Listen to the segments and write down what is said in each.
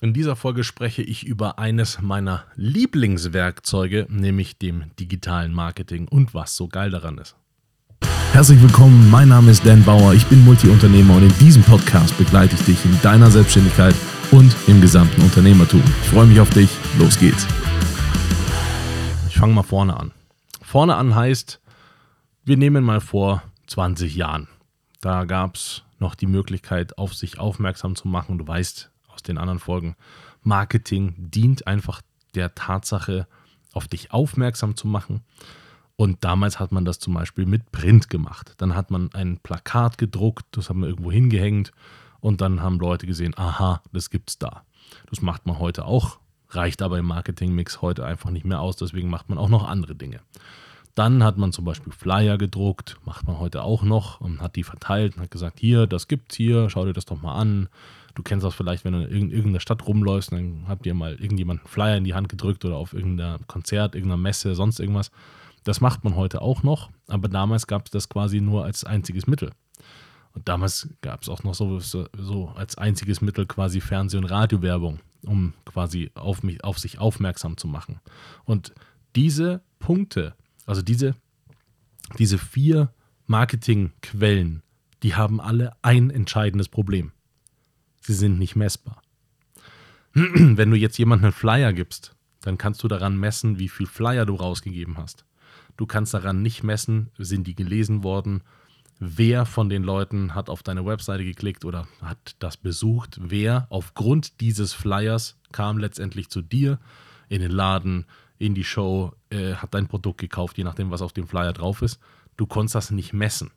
In dieser Folge spreche ich über eines meiner Lieblingswerkzeuge, nämlich dem digitalen Marketing und was so geil daran ist. Herzlich willkommen, mein Name ist Dan Bauer, ich bin Multiunternehmer und in diesem Podcast begleite ich dich in deiner Selbstständigkeit und im gesamten Unternehmertum. Ich freue mich auf dich, los geht's. Ich fange mal vorne an. Vorne an heißt, wir nehmen mal vor 20 Jahren. Da gab es noch die Möglichkeit, auf sich aufmerksam zu machen. Du weißt, aus den anderen Folgen. Marketing dient einfach der Tatsache, auf dich aufmerksam zu machen. Und damals hat man das zum Beispiel mit Print gemacht. Dann hat man ein Plakat gedruckt, das haben wir irgendwo hingehängt und dann haben Leute gesehen, aha, das gibt's da. Das macht man heute auch, reicht aber im Marketingmix heute einfach nicht mehr aus, deswegen macht man auch noch andere Dinge. Dann hat man zum Beispiel Flyer gedruckt, macht man heute auch noch und hat die verteilt und hat gesagt, hier, das gibt's hier, schau dir das doch mal an. Du kennst das vielleicht, wenn du in irgendeiner Stadt rumläufst, dann habt ihr mal irgendjemand einen Flyer in die Hand gedrückt oder auf irgendeinem Konzert, irgendeiner Messe, sonst irgendwas. Das macht man heute auch noch, aber damals gab es das quasi nur als einziges Mittel. Und damals gab es auch noch so, so als einziges Mittel quasi Fernseh- und Radiowerbung, um quasi auf, mich, auf sich aufmerksam zu machen. Und diese Punkte, also diese, diese vier Marketingquellen, die haben alle ein entscheidendes Problem. Sie sind nicht messbar. Wenn du jetzt jemandem einen Flyer gibst, dann kannst du daran messen, wie viel Flyer du rausgegeben hast. Du kannst daran nicht messen, sind die gelesen worden, wer von den Leuten hat auf deine Webseite geklickt oder hat das besucht, wer aufgrund dieses Flyers kam letztendlich zu dir in den Laden, in die Show, äh, hat dein Produkt gekauft, je nachdem, was auf dem Flyer drauf ist. Du konntest das nicht messen.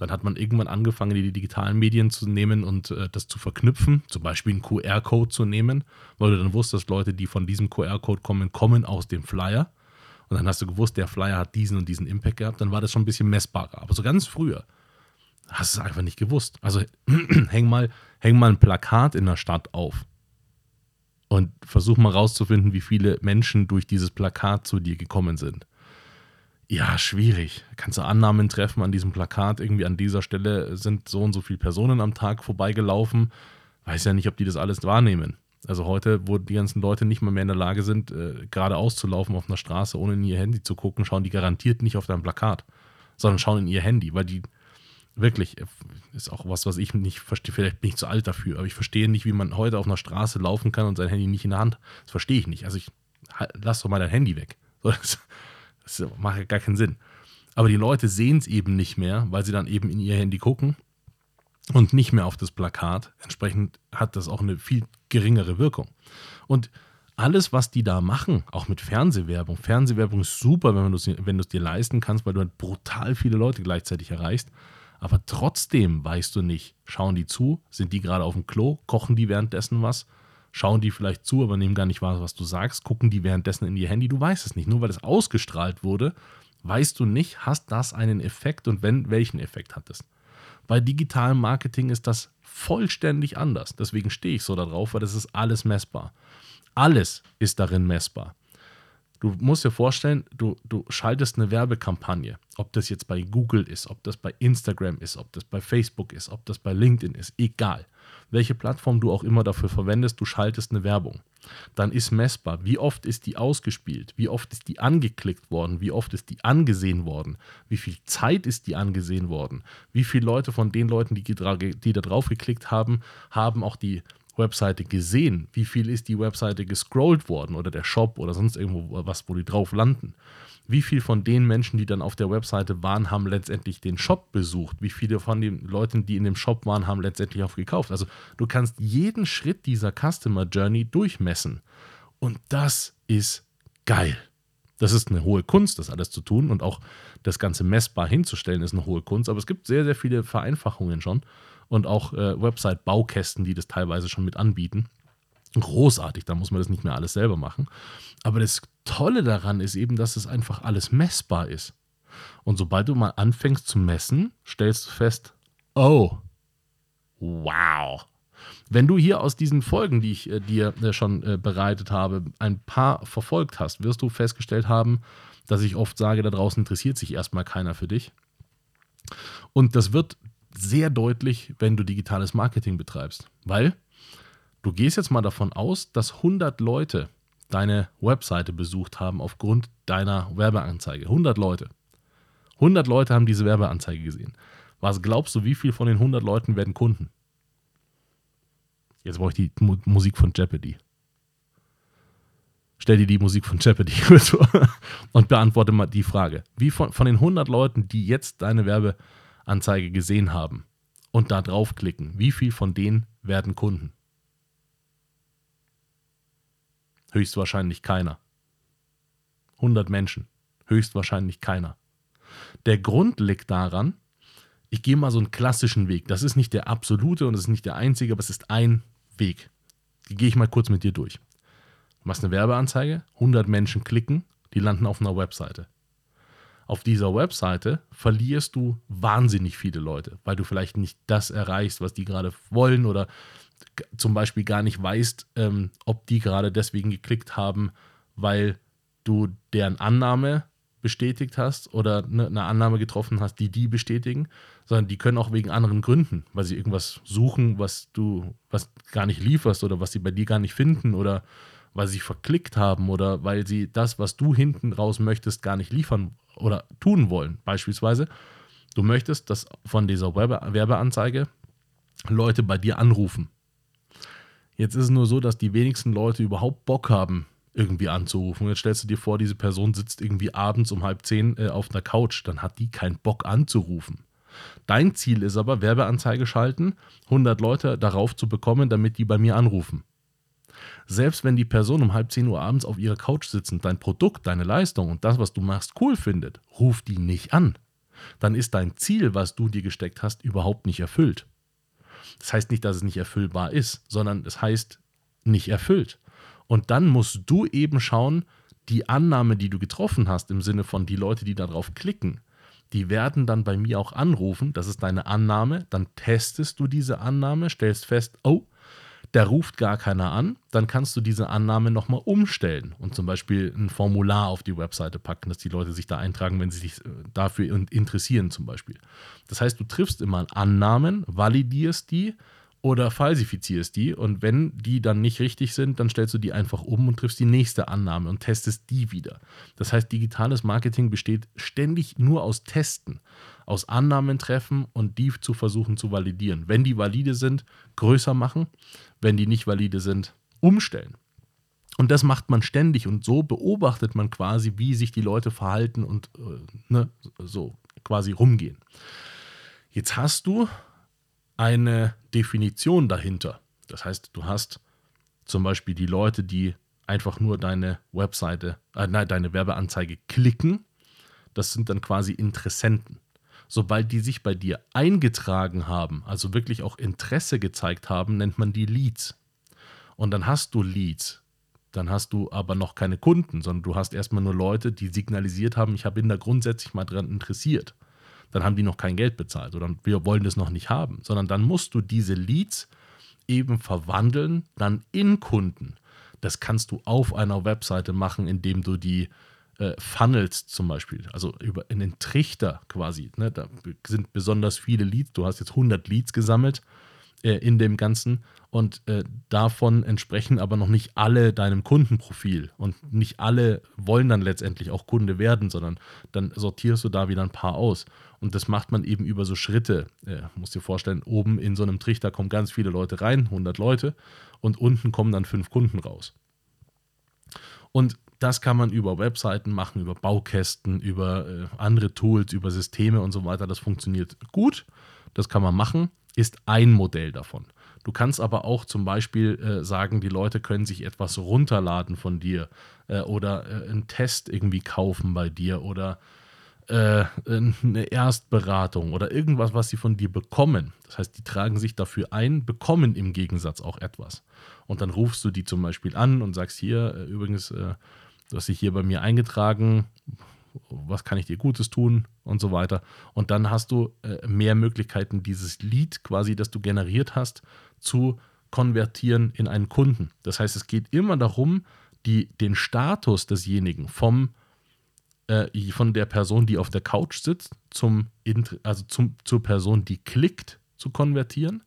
Dann hat man irgendwann angefangen, die digitalen Medien zu nehmen und äh, das zu verknüpfen, zum Beispiel einen QR-Code zu nehmen, weil du dann wusstest, Leute, die von diesem QR-Code kommen, kommen aus dem Flyer. Und dann hast du gewusst, der Flyer hat diesen und diesen Impact gehabt, dann war das schon ein bisschen messbarer. Aber so ganz früher hast du es einfach nicht gewusst. Also häng mal, häng mal ein Plakat in der Stadt auf und versuch mal rauszufinden, wie viele Menschen durch dieses Plakat zu dir gekommen sind. Ja, schwierig. Kannst du Annahmen treffen an diesem Plakat? Irgendwie an dieser Stelle sind so und so viele Personen am Tag vorbeigelaufen. Weiß ja nicht, ob die das alles wahrnehmen. Also heute, wo die ganzen Leute nicht mal mehr in der Lage sind, äh, geradeaus zu laufen auf einer Straße, ohne in ihr Handy zu gucken, schauen die garantiert nicht auf dein Plakat, sondern schauen in ihr Handy, weil die wirklich, äh, ist auch was, was ich nicht verstehe, vielleicht bin ich zu alt dafür, aber ich verstehe nicht, wie man heute auf einer Straße laufen kann und sein Handy nicht in der Hand. Das verstehe ich nicht. Also ich lass doch mal dein Handy weg. Das, das macht ja gar keinen Sinn. Aber die Leute sehen es eben nicht mehr, weil sie dann eben in ihr Handy gucken und nicht mehr auf das Plakat. Entsprechend hat das auch eine viel geringere Wirkung. Und alles, was die da machen, auch mit Fernsehwerbung. Fernsehwerbung ist super, wenn du es wenn dir leisten kannst, weil du halt brutal viele Leute gleichzeitig erreichst. Aber trotzdem weißt du nicht, schauen die zu, sind die gerade auf dem Klo, kochen die währenddessen was, schauen die vielleicht zu, aber nehmen gar nicht wahr, was du sagst, gucken die währenddessen in ihr Handy, du weißt es nicht. Nur weil es ausgestrahlt wurde, weißt du nicht, hast das einen Effekt und wenn, welchen Effekt hat es. Bei digitalem Marketing ist das vollständig anders. Deswegen stehe ich so darauf, weil das ist alles messbar. Alles ist darin messbar. Du musst dir vorstellen, du, du schaltest eine Werbekampagne, ob das jetzt bei Google ist, ob das bei Instagram ist, ob das bei Facebook ist, ob das bei LinkedIn ist, egal. Welche Plattform du auch immer dafür verwendest, du schaltest eine Werbung. Dann ist messbar, wie oft ist die ausgespielt, wie oft ist die angeklickt worden, wie oft ist die angesehen worden, wie viel Zeit ist die angesehen worden, wie viele Leute von den Leuten, die, die da drauf geklickt haben, haben auch die Webseite gesehen? Wie viel ist die Webseite gescrollt worden oder der Shop oder sonst irgendwo was, wo die drauf landen? Wie viel von den Menschen, die dann auf der Webseite waren, haben letztendlich den Shop besucht? Wie viele von den Leuten, die in dem Shop waren, haben letztendlich auch gekauft? Also du kannst jeden Schritt dieser Customer Journey durchmessen. Und das ist geil. Das ist eine hohe Kunst, das alles zu tun und auch das Ganze messbar hinzustellen, ist eine hohe Kunst. Aber es gibt sehr, sehr viele Vereinfachungen schon und auch äh, Website-Baukästen, die das teilweise schon mit anbieten. Großartig, da muss man das nicht mehr alles selber machen. Aber das Tolle daran ist eben, dass es einfach alles messbar ist. Und sobald du mal anfängst zu messen, stellst du fest, oh, wow. Wenn du hier aus diesen Folgen, die ich äh, dir äh, schon äh, bereitet habe, ein paar verfolgt hast, wirst du festgestellt haben, dass ich oft sage, da draußen interessiert sich erstmal keiner für dich. Und das wird sehr deutlich, wenn du digitales Marketing betreibst. Weil Du gehst jetzt mal davon aus, dass 100 Leute deine Webseite besucht haben aufgrund deiner Werbeanzeige. 100 Leute. 100 Leute haben diese Werbeanzeige gesehen. Was glaubst du, wie viel von den 100 Leuten werden Kunden? Jetzt brauche ich die Mu Musik von Jeopardy. Stell dir die Musik von Jeopardy und beantworte mal die Frage. Wie von, von den 100 Leuten, die jetzt deine Werbeanzeige gesehen haben und da draufklicken, wie viel von denen werden Kunden? Höchstwahrscheinlich keiner. 100 Menschen. Höchstwahrscheinlich keiner. Der Grund liegt daran, ich gehe mal so einen klassischen Weg. Das ist nicht der absolute und das ist nicht der einzige, aber es ist ein Weg. Die gehe ich mal kurz mit dir durch. Du machst eine Werbeanzeige, 100 Menschen klicken, die landen auf einer Webseite. Auf dieser Webseite verlierst du wahnsinnig viele Leute, weil du vielleicht nicht das erreichst, was die gerade wollen oder zum Beispiel gar nicht weißt, ähm, ob die gerade deswegen geklickt haben, weil du deren Annahme bestätigt hast oder ne, eine Annahme getroffen hast, die die bestätigen, sondern die können auch wegen anderen Gründen, weil sie irgendwas suchen, was du, was gar nicht lieferst oder was sie bei dir gar nicht finden oder weil sie verklickt haben oder weil sie das, was du hinten raus möchtest, gar nicht liefern oder tun wollen. Beispielsweise, du möchtest, dass von dieser Werbe Werbeanzeige Leute bei dir anrufen Jetzt ist es nur so, dass die wenigsten Leute überhaupt Bock haben, irgendwie anzurufen. Jetzt stellst du dir vor, diese Person sitzt irgendwie abends um halb zehn äh, auf einer Couch, dann hat die keinen Bock anzurufen. Dein Ziel ist aber, Werbeanzeige schalten, 100 Leute darauf zu bekommen, damit die bei mir anrufen. Selbst wenn die Person um halb zehn Uhr abends auf ihrer Couch sitzend dein Produkt, deine Leistung und das, was du machst, cool findet, ruft die nicht an. Dann ist dein Ziel, was du dir gesteckt hast, überhaupt nicht erfüllt. Das heißt nicht, dass es nicht erfüllbar ist, sondern es heißt nicht erfüllt. Und dann musst du eben schauen, die Annahme, die du getroffen hast, im Sinne von die Leute, die darauf klicken, die werden dann bei mir auch anrufen. Das ist deine Annahme. Dann testest du diese Annahme, stellst fest, oh, da ruft gar keiner an, dann kannst du diese Annahme nochmal umstellen und zum Beispiel ein Formular auf die Webseite packen, dass die Leute sich da eintragen, wenn sie sich äh, dafür interessieren zum Beispiel. Das heißt, du triffst immer Annahmen, validierst die oder falsifizierst die und wenn die dann nicht richtig sind, dann stellst du die einfach um und triffst die nächste Annahme und testest die wieder. Das heißt, digitales Marketing besteht ständig nur aus Testen aus Annahmen treffen und die zu versuchen zu validieren. Wenn die valide sind, größer machen. Wenn die nicht valide sind, umstellen. Und das macht man ständig und so beobachtet man quasi, wie sich die Leute verhalten und äh, ne, so quasi rumgehen. Jetzt hast du eine Definition dahinter. Das heißt, du hast zum Beispiel die Leute, die einfach nur deine Webseite, äh, nein, deine Werbeanzeige klicken. Das sind dann quasi Interessenten sobald die sich bei dir eingetragen haben, also wirklich auch Interesse gezeigt haben, nennt man die Leads. Und dann hast du Leads. Dann hast du aber noch keine Kunden, sondern du hast erstmal nur Leute, die signalisiert haben, ich bin da grundsätzlich mal dran interessiert. Dann haben die noch kein Geld bezahlt oder wir wollen das noch nicht haben, sondern dann musst du diese Leads eben verwandeln, dann in Kunden. Das kannst du auf einer Webseite machen, indem du die äh, Funnels zum Beispiel, also über einen Trichter quasi. Ne? Da sind besonders viele Leads. Du hast jetzt 100 Leads gesammelt äh, in dem Ganzen und äh, davon entsprechen aber noch nicht alle deinem Kundenprofil und nicht alle wollen dann letztendlich auch Kunde werden, sondern dann sortierst du da wieder ein paar aus. Und das macht man eben über so Schritte. Äh, musst dir vorstellen, oben in so einem Trichter kommen ganz viele Leute rein, 100 Leute, und unten kommen dann fünf Kunden raus. Und das kann man über Webseiten machen, über Baukästen, über äh, andere Tools, über Systeme und so weiter. Das funktioniert gut. Das kann man machen. Ist ein Modell davon. Du kannst aber auch zum Beispiel äh, sagen, die Leute können sich etwas runterladen von dir äh, oder äh, einen Test irgendwie kaufen bei dir oder äh, eine Erstberatung oder irgendwas, was sie von dir bekommen. Das heißt, die tragen sich dafür ein, bekommen im Gegensatz auch etwas. Und dann rufst du die zum Beispiel an und sagst hier, äh, übrigens, du hast dich hier bei mir eingetragen, was kann ich dir Gutes tun und so weiter. Und dann hast du äh, mehr Möglichkeiten, dieses Lead quasi, das du generiert hast, zu konvertieren in einen Kunden. Das heißt, es geht immer darum, die, den Status desjenigen vom, äh, von der Person, die auf der Couch sitzt, zum, also zum, zur Person, die klickt, zu konvertieren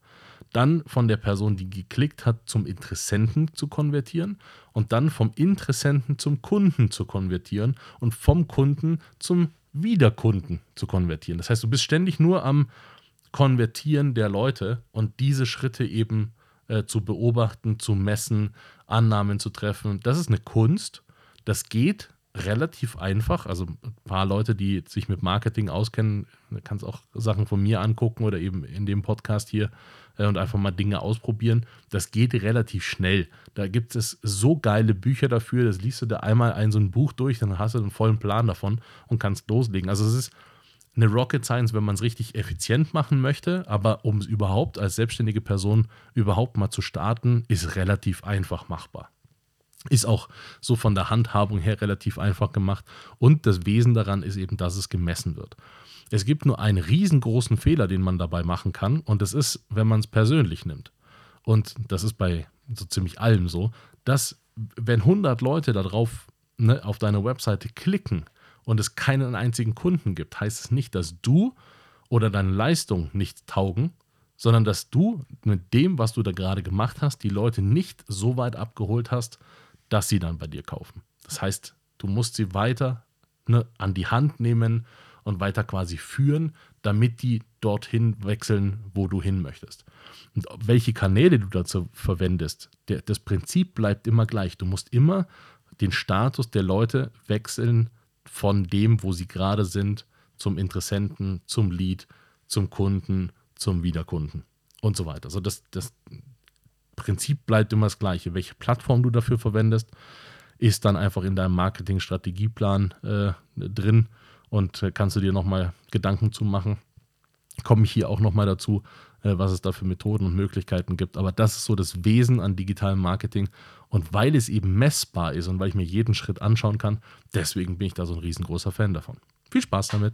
dann von der Person, die geklickt hat, zum Interessenten zu konvertieren und dann vom Interessenten zum Kunden zu konvertieren und vom Kunden zum Wiederkunden zu konvertieren. Das heißt, du bist ständig nur am Konvertieren der Leute und diese Schritte eben äh, zu beobachten, zu messen, Annahmen zu treffen. Das ist eine Kunst. Das geht relativ einfach. Also ein paar Leute, die sich mit Marketing auskennen, kannst auch Sachen von mir angucken oder eben in dem Podcast hier äh, und einfach mal Dinge ausprobieren. Das geht relativ schnell. Da gibt es so geile Bücher dafür. Das liest du da einmal ein so ein Buch durch, dann hast du einen vollen Plan davon und kannst loslegen. Also es ist eine Rocket Science, wenn man es richtig effizient machen möchte, aber um es überhaupt als selbstständige Person überhaupt mal zu starten, ist relativ einfach machbar. Ist auch so von der Handhabung her relativ einfach gemacht. Und das Wesen daran ist eben, dass es gemessen wird. Es gibt nur einen riesengroßen Fehler, den man dabei machen kann. Und das ist, wenn man es persönlich nimmt. Und das ist bei so ziemlich allem so, dass wenn 100 Leute darauf ne, auf deine Webseite klicken und es keinen einzigen Kunden gibt, heißt es nicht, dass du oder deine Leistung nicht taugen, sondern dass du mit dem, was du da gerade gemacht hast, die Leute nicht so weit abgeholt hast, dass sie dann bei dir kaufen. Das heißt, du musst sie weiter ne, an die Hand nehmen und weiter quasi führen, damit die dorthin wechseln, wo du hin möchtest. Und welche Kanäle du dazu verwendest, der, das Prinzip bleibt immer gleich. Du musst immer den Status der Leute wechseln von dem, wo sie gerade sind, zum Interessenten, zum Lead, zum Kunden, zum Wiederkunden und so weiter. Also das, das Prinzip bleibt immer das gleiche. Welche Plattform du dafür verwendest, ist dann einfach in deinem Marketing-Strategieplan äh, drin und äh, kannst du dir nochmal Gedanken zu machen. Komme ich hier auch nochmal dazu, äh, was es da für Methoden und Möglichkeiten gibt. Aber das ist so das Wesen an digitalem Marketing. Und weil es eben messbar ist und weil ich mir jeden Schritt anschauen kann, deswegen bin ich da so ein riesengroßer Fan davon. Viel Spaß damit!